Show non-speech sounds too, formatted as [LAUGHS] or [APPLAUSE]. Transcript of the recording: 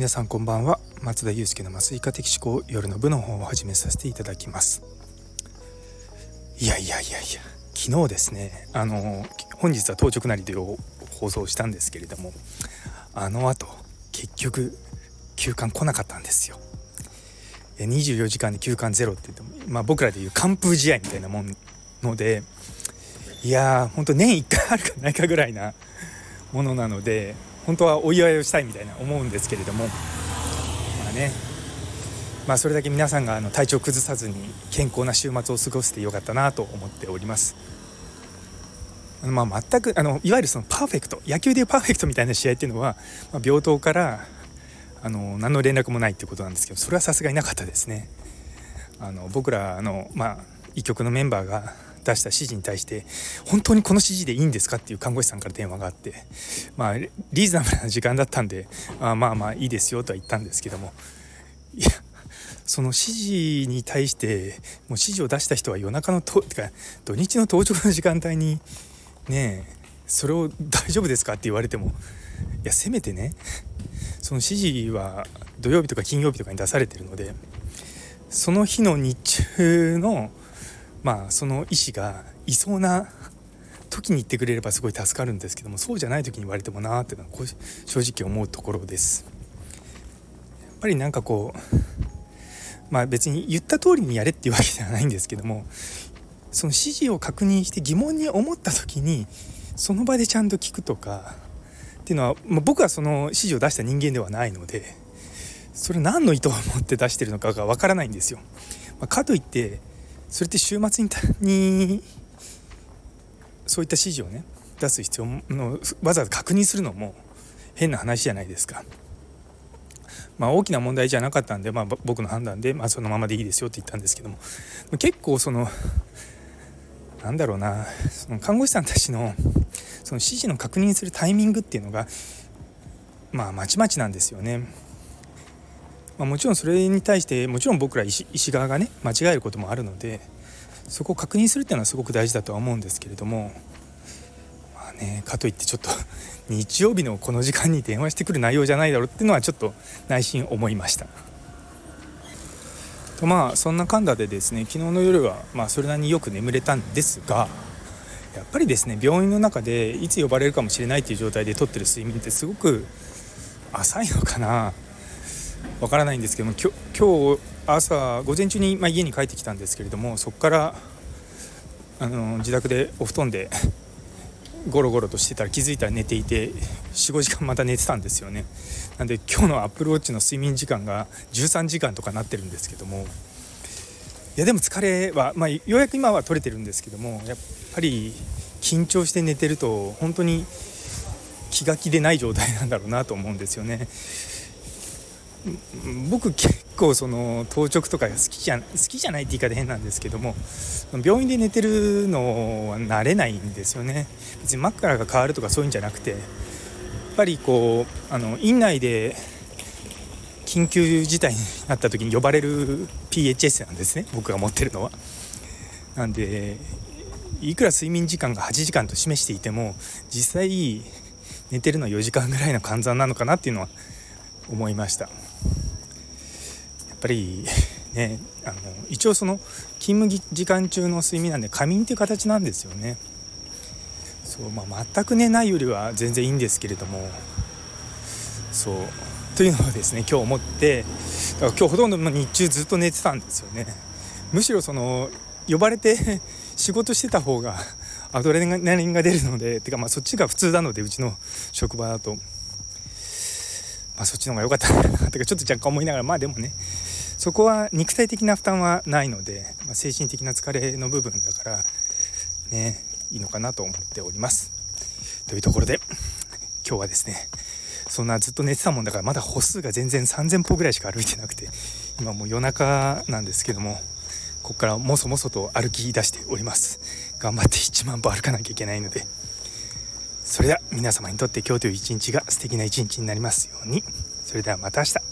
皆さんこんばんは。松田祐介の麻酔科的思考夜の部の方を始めさせていただきます。いやいやいやいや昨日ですねあの本日は当直なりで放送したんですけれどもあの後結局休館来なかったんですよ。24時間で休館ゼロって言っても、まあ、僕らでいう完封試合みたいなもんのでいやーほんと年1回あるかないかぐらいなものなので本当はお祝いをしたいみたいな思うんですけれどもまあねまあそれだけ皆さんがあの体調崩さずに健康な週末を過ごせてよかったなと思っております。まあ、全くあのいわゆるそのパーフェクト野球でいうパーフェクトみたいな試合っていうのは、まあ、病棟からあの何の連絡もないっていうことなんですけどそれはさすがになかったですね。あの僕らの、まあ、医局のメンバーが出した指示に対して本当にこの指示でいいんですかっていう看護師さんから電話があってまあリーズナブルな時間だったんであまあまあいいですよとは言ったんですけどもいやその指示に対してもう指示を出した人は夜中のとてか土日の到着の時間帯にねえそれを大丈夫ですかって言われてもいやせめてねその指示は土曜日とか金曜日とかに出されてるのでその日の日中のまあその医師がいそうな時に言ってくれればすごい助かるんですけどもそうじゃない時に言われてもなーっていうのは正直思うところです。やっぱりなんかこうまあ別に言った通りにやれっていうわけではないんですけどもその指示を確認して疑問に思った時にその場でちゃんと聞くとかっていうのは、まあ、僕はその指示を出した人間ではないのでそれ何の意図を持って出してるのかがわからないんですよ。まあ、かといってそれって週末ににそういった指示をね出す必要のわざわざ確認するのも変な話じゃないですか。まあ、大きな問題じゃなかったんで、まあ、僕の判断で、まあ、そのままでいいですよって言ったんですけども結構そのなんだろうなその看護師さんたちのその指示の確認するタイミングっていうのがまあまちまちなんですよね。まあ、もちろんそれに対してもちろん僕ら医師側がね間違えることもあるのでそこを確認するっていうのはすごく大事だとは思うんですけれどもまあねかといってちょっと [LAUGHS] 日曜日のこの時間に電話してくる内容じゃないだろうっていうのはちょっと内心思いました。とまあそんなかんだでですね昨日の夜はまあそれなりによく眠れたんですがやっぱりですね病院の中でいつ呼ばれるかもしれないっていう状態でとってる睡眠ってすごく浅いのかなわからないんですけども今日朝午前中に、まあ、家に帰ってきたんですけれどもそこからあの自宅でお布団でゴロゴロとしてたら気づいたら寝ていて45時間また寝てたんですよねなんで今日のアップルウォッチの睡眠時間が13時間とかなってるんですけどもいやでも疲れは、まあ、ようやく今は取れてるんですけどもやっぱり緊張して寝てると本当に気が気でない状態なんだろうなと思うんですよね。僕結構その当直とかが好きじゃ好きじゃないって言い方変なんですけども病院で寝てるのは慣れないんですよね別に枕が変わるとかそういうんじゃなくてやっぱりこうあの院内で緊急事態になった時に呼ばれる PHS なんですね僕が持ってるのは。なんでいくら睡眠時間が8時間と示していても実際寝てるのは4時間ぐらいの換算なのかなっていうのは思いました。ぱり [LAUGHS] ねあの一応その勤務時間中の睡眠なんで仮眠っていう形なんですよね。そう、まあ、全く寝ないよりは全然いいんですけれども。そう。というのをですね今日思ってだから今日ほとんど日中ずっと寝てたんですよね。むしろその呼ばれて [LAUGHS] 仕事してた方がアドレナリンが出るのでてかまあそっちが普通なのでうちの職場だと、まあ、そっちの方が良かったなとかちょっと若干思いながらまあでもねそこは肉体的な負担はないので、まあ、精神的な疲れの部分だからねいいのかなと思っております。というところで今日はですねそんなずっと寝てたもんだからまだ歩数が全然3000歩ぐらいしか歩いてなくて今もう夜中なんですけどもここからもそもそと歩き出しております。頑張って1万歩歩かなきゃいけないので。それでは皆様にとって今日という一日が素敵な一日になりますように。それではまた明日。